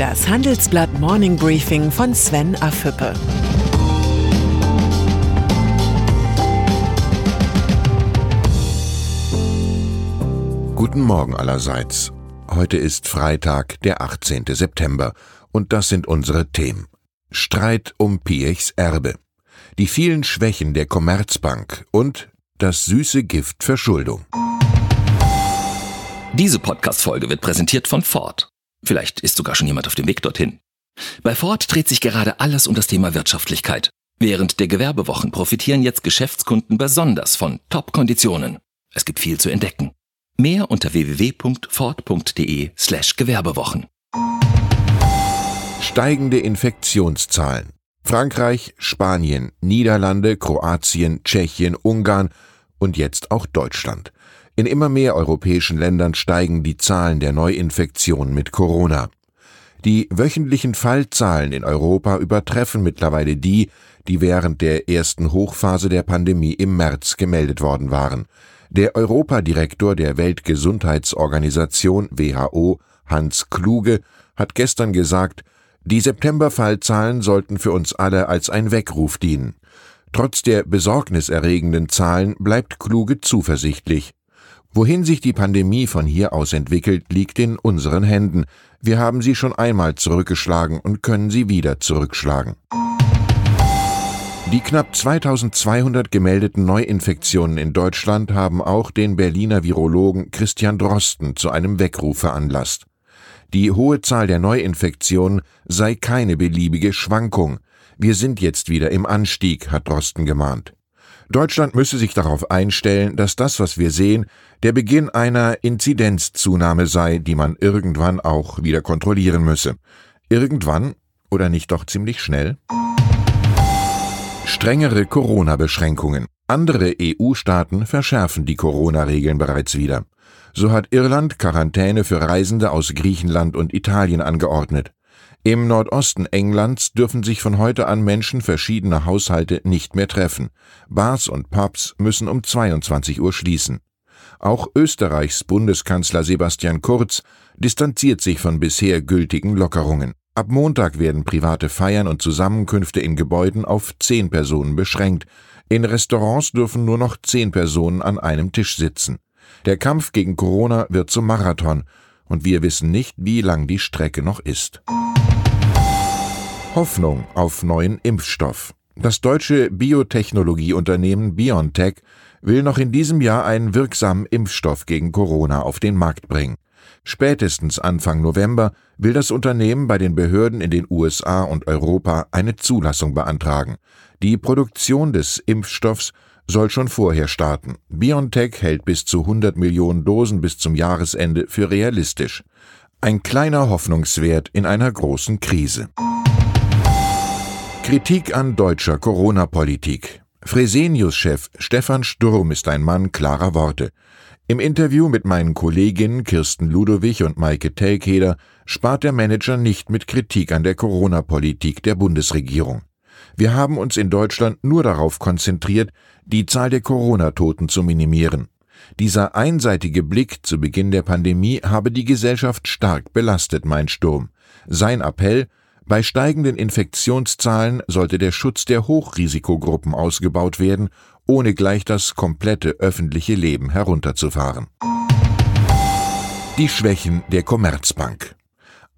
Das Handelsblatt Morning Briefing von Sven Afüppe. Guten Morgen allerseits. Heute ist Freitag, der 18. September, und das sind unsere Themen. Streit um Piechs Erbe, die vielen Schwächen der Commerzbank und das süße Gift Verschuldung. Diese Podcast-Folge wird präsentiert von Ford. Vielleicht ist sogar schon jemand auf dem Weg dorthin. Bei Ford dreht sich gerade alles um das Thema Wirtschaftlichkeit. Während der Gewerbewochen profitieren jetzt Geschäftskunden besonders von Top-Konditionen. Es gibt viel zu entdecken. Mehr unter www.ford.de slash Gewerbewochen. Steigende Infektionszahlen. Frankreich, Spanien, Niederlande, Kroatien, Tschechien, Ungarn und jetzt auch Deutschland. In immer mehr europäischen Ländern steigen die Zahlen der Neuinfektionen mit Corona. Die wöchentlichen Fallzahlen in Europa übertreffen mittlerweile die, die während der ersten Hochphase der Pandemie im März gemeldet worden waren. Der Europadirektor der Weltgesundheitsorganisation WHO, Hans Kluge, hat gestern gesagt, die September-Fallzahlen sollten für uns alle als ein Weckruf dienen. Trotz der besorgniserregenden Zahlen bleibt Kluge zuversichtlich. Wohin sich die Pandemie von hier aus entwickelt, liegt in unseren Händen. Wir haben sie schon einmal zurückgeschlagen und können sie wieder zurückschlagen. Die knapp 2200 gemeldeten Neuinfektionen in Deutschland haben auch den Berliner Virologen Christian Drosten zu einem Weckruf veranlasst. Die hohe Zahl der Neuinfektionen sei keine beliebige Schwankung. Wir sind jetzt wieder im Anstieg, hat Drosten gemahnt. Deutschland müsse sich darauf einstellen, dass das, was wir sehen, der Beginn einer Inzidenzzunahme sei, die man irgendwann auch wieder kontrollieren müsse. Irgendwann oder nicht doch ziemlich schnell? Strengere Corona-Beschränkungen. Andere EU-Staaten verschärfen die Corona-Regeln bereits wieder. So hat Irland Quarantäne für Reisende aus Griechenland und Italien angeordnet. Im Nordosten Englands dürfen sich von heute an Menschen verschiedener Haushalte nicht mehr treffen. Bars und Pubs müssen um 22 Uhr schließen. Auch Österreichs Bundeskanzler Sebastian Kurz distanziert sich von bisher gültigen Lockerungen. Ab Montag werden private Feiern und Zusammenkünfte in Gebäuden auf zehn Personen beschränkt. In Restaurants dürfen nur noch zehn Personen an einem Tisch sitzen. Der Kampf gegen Corona wird zum Marathon, und wir wissen nicht, wie lang die Strecke noch ist. Hoffnung auf neuen Impfstoff. Das deutsche Biotechnologieunternehmen BioNTech will noch in diesem Jahr einen wirksamen Impfstoff gegen Corona auf den Markt bringen. Spätestens Anfang November will das Unternehmen bei den Behörden in den USA und Europa eine Zulassung beantragen. Die Produktion des Impfstoffs soll schon vorher starten. BioNTech hält bis zu 100 Millionen Dosen bis zum Jahresende für realistisch. Ein kleiner Hoffnungswert in einer großen Krise. Kritik an deutscher Corona-Politik. Fresenius-Chef Stefan Sturm ist ein Mann klarer Worte. Im Interview mit meinen Kolleginnen Kirsten Ludowig und Maike Telkeder spart der Manager nicht mit Kritik an der Corona-Politik der Bundesregierung. Wir haben uns in Deutschland nur darauf konzentriert, die Zahl der Corona-Toten zu minimieren. Dieser einseitige Blick zu Beginn der Pandemie habe die Gesellschaft stark belastet, meint Sturm. Sein Appell, bei steigenden Infektionszahlen sollte der Schutz der Hochrisikogruppen ausgebaut werden, ohne gleich das komplette öffentliche Leben herunterzufahren. Die Schwächen der Commerzbank.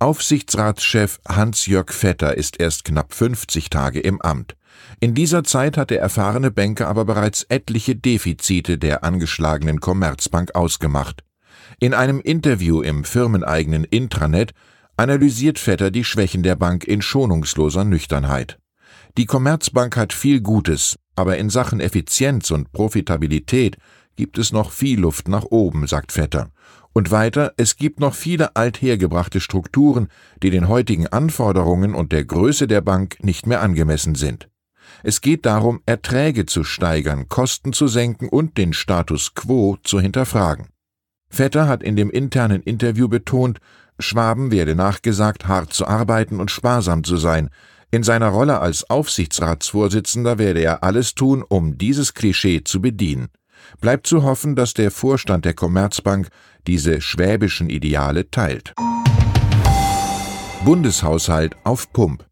Aufsichtsratschef Hans-Jörg Vetter ist erst knapp 50 Tage im Amt. In dieser Zeit hat der erfahrene Banker aber bereits etliche Defizite der angeschlagenen Commerzbank ausgemacht. In einem Interview im firmeneigenen Intranet analysiert Vetter die Schwächen der Bank in schonungsloser Nüchternheit. Die Commerzbank hat viel Gutes, aber in Sachen Effizienz und Profitabilität gibt es noch viel Luft nach oben, sagt Vetter. Und weiter, es gibt noch viele althergebrachte Strukturen, die den heutigen Anforderungen und der Größe der Bank nicht mehr angemessen sind. Es geht darum, Erträge zu steigern, Kosten zu senken und den Status quo zu hinterfragen. Vetter hat in dem internen Interview betont, Schwaben werde nachgesagt, hart zu arbeiten und sparsam zu sein. In seiner Rolle als Aufsichtsratsvorsitzender werde er alles tun, um dieses Klischee zu bedienen. Bleibt zu hoffen, dass der Vorstand der Commerzbank diese schwäbischen Ideale teilt. Bundeshaushalt auf Pump.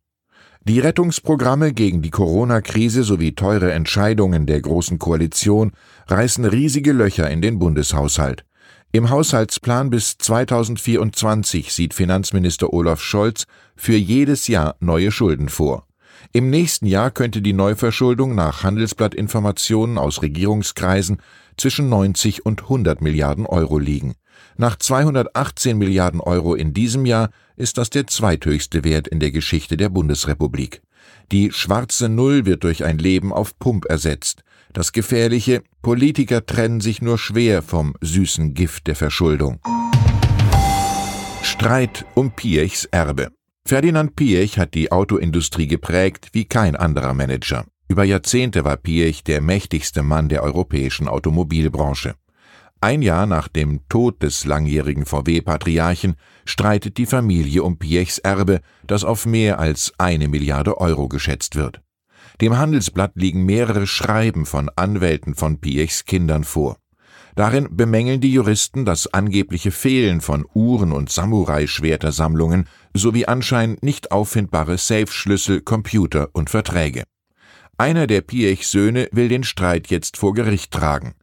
Die Rettungsprogramme gegen die Corona-Krise sowie teure Entscheidungen der Großen Koalition reißen riesige Löcher in den Bundeshaushalt. Im Haushaltsplan bis 2024 sieht Finanzminister Olaf Scholz für jedes Jahr neue Schulden vor. Im nächsten Jahr könnte die Neuverschuldung nach Handelsblattinformationen aus Regierungskreisen zwischen 90 und 100 Milliarden Euro liegen. Nach 218 Milliarden Euro in diesem Jahr ist das der zweithöchste Wert in der Geschichte der Bundesrepublik. Die schwarze Null wird durch ein Leben auf Pump ersetzt. Das gefährliche, Politiker trennen sich nur schwer vom süßen Gift der Verschuldung. Streit um Piechs Erbe. Ferdinand Piech hat die Autoindustrie geprägt wie kein anderer Manager. Über Jahrzehnte war Piech der mächtigste Mann der europäischen Automobilbranche. Ein Jahr nach dem Tod des langjährigen VW-Patriarchen streitet die Familie um Piechs Erbe, das auf mehr als eine Milliarde Euro geschätzt wird. Dem Handelsblatt liegen mehrere Schreiben von Anwälten von Piechs Kindern vor. Darin bemängeln die Juristen das angebliche Fehlen von Uhren und Samurai-Schwertersammlungen sowie anscheinend nicht auffindbare Safe-Schlüssel, Computer und Verträge. Einer der Piech-Söhne will den Streit jetzt vor Gericht tragen.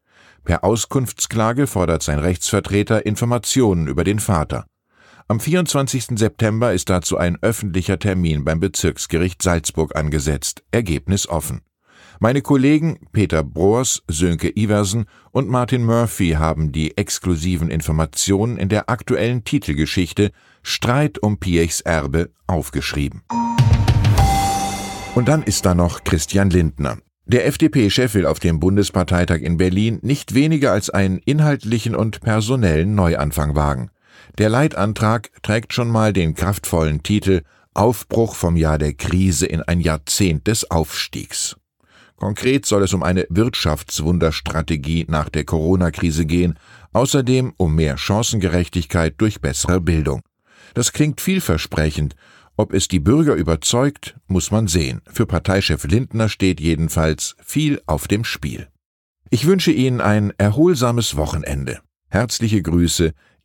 Per Auskunftsklage fordert sein Rechtsvertreter Informationen über den Vater. Am 24. September ist dazu ein öffentlicher Termin beim Bezirksgericht Salzburg angesetzt, Ergebnis offen. Meine Kollegen Peter Broers, Sönke Iversen und Martin Murphy haben die exklusiven Informationen in der aktuellen Titelgeschichte Streit um Piechs Erbe aufgeschrieben. Und dann ist da noch Christian Lindner. Der FDP-Chef will auf dem Bundesparteitag in Berlin nicht weniger als einen inhaltlichen und personellen Neuanfang wagen. Der Leitantrag trägt schon mal den kraftvollen Titel Aufbruch vom Jahr der Krise in ein Jahrzehnt des Aufstiegs. Konkret soll es um eine Wirtschaftswunderstrategie nach der Corona-Krise gehen, außerdem um mehr Chancengerechtigkeit durch bessere Bildung. Das klingt vielversprechend ob es die Bürger überzeugt, muss man sehen. Für Parteichef Lindner steht jedenfalls viel auf dem Spiel. Ich wünsche Ihnen ein erholsames Wochenende. Herzliche Grüße,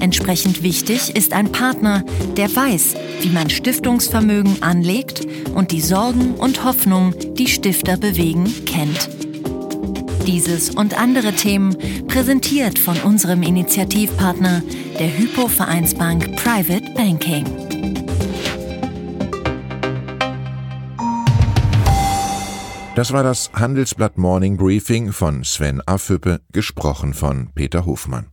Entsprechend wichtig ist ein Partner, der weiß, wie man Stiftungsvermögen anlegt und die Sorgen und Hoffnungen, die Stifter bewegen, kennt. Dieses und andere Themen präsentiert von unserem Initiativpartner, der Hypo Vereinsbank Private Banking. Das war das Handelsblatt Morning Briefing von Sven Affüppe, gesprochen von Peter Hofmann.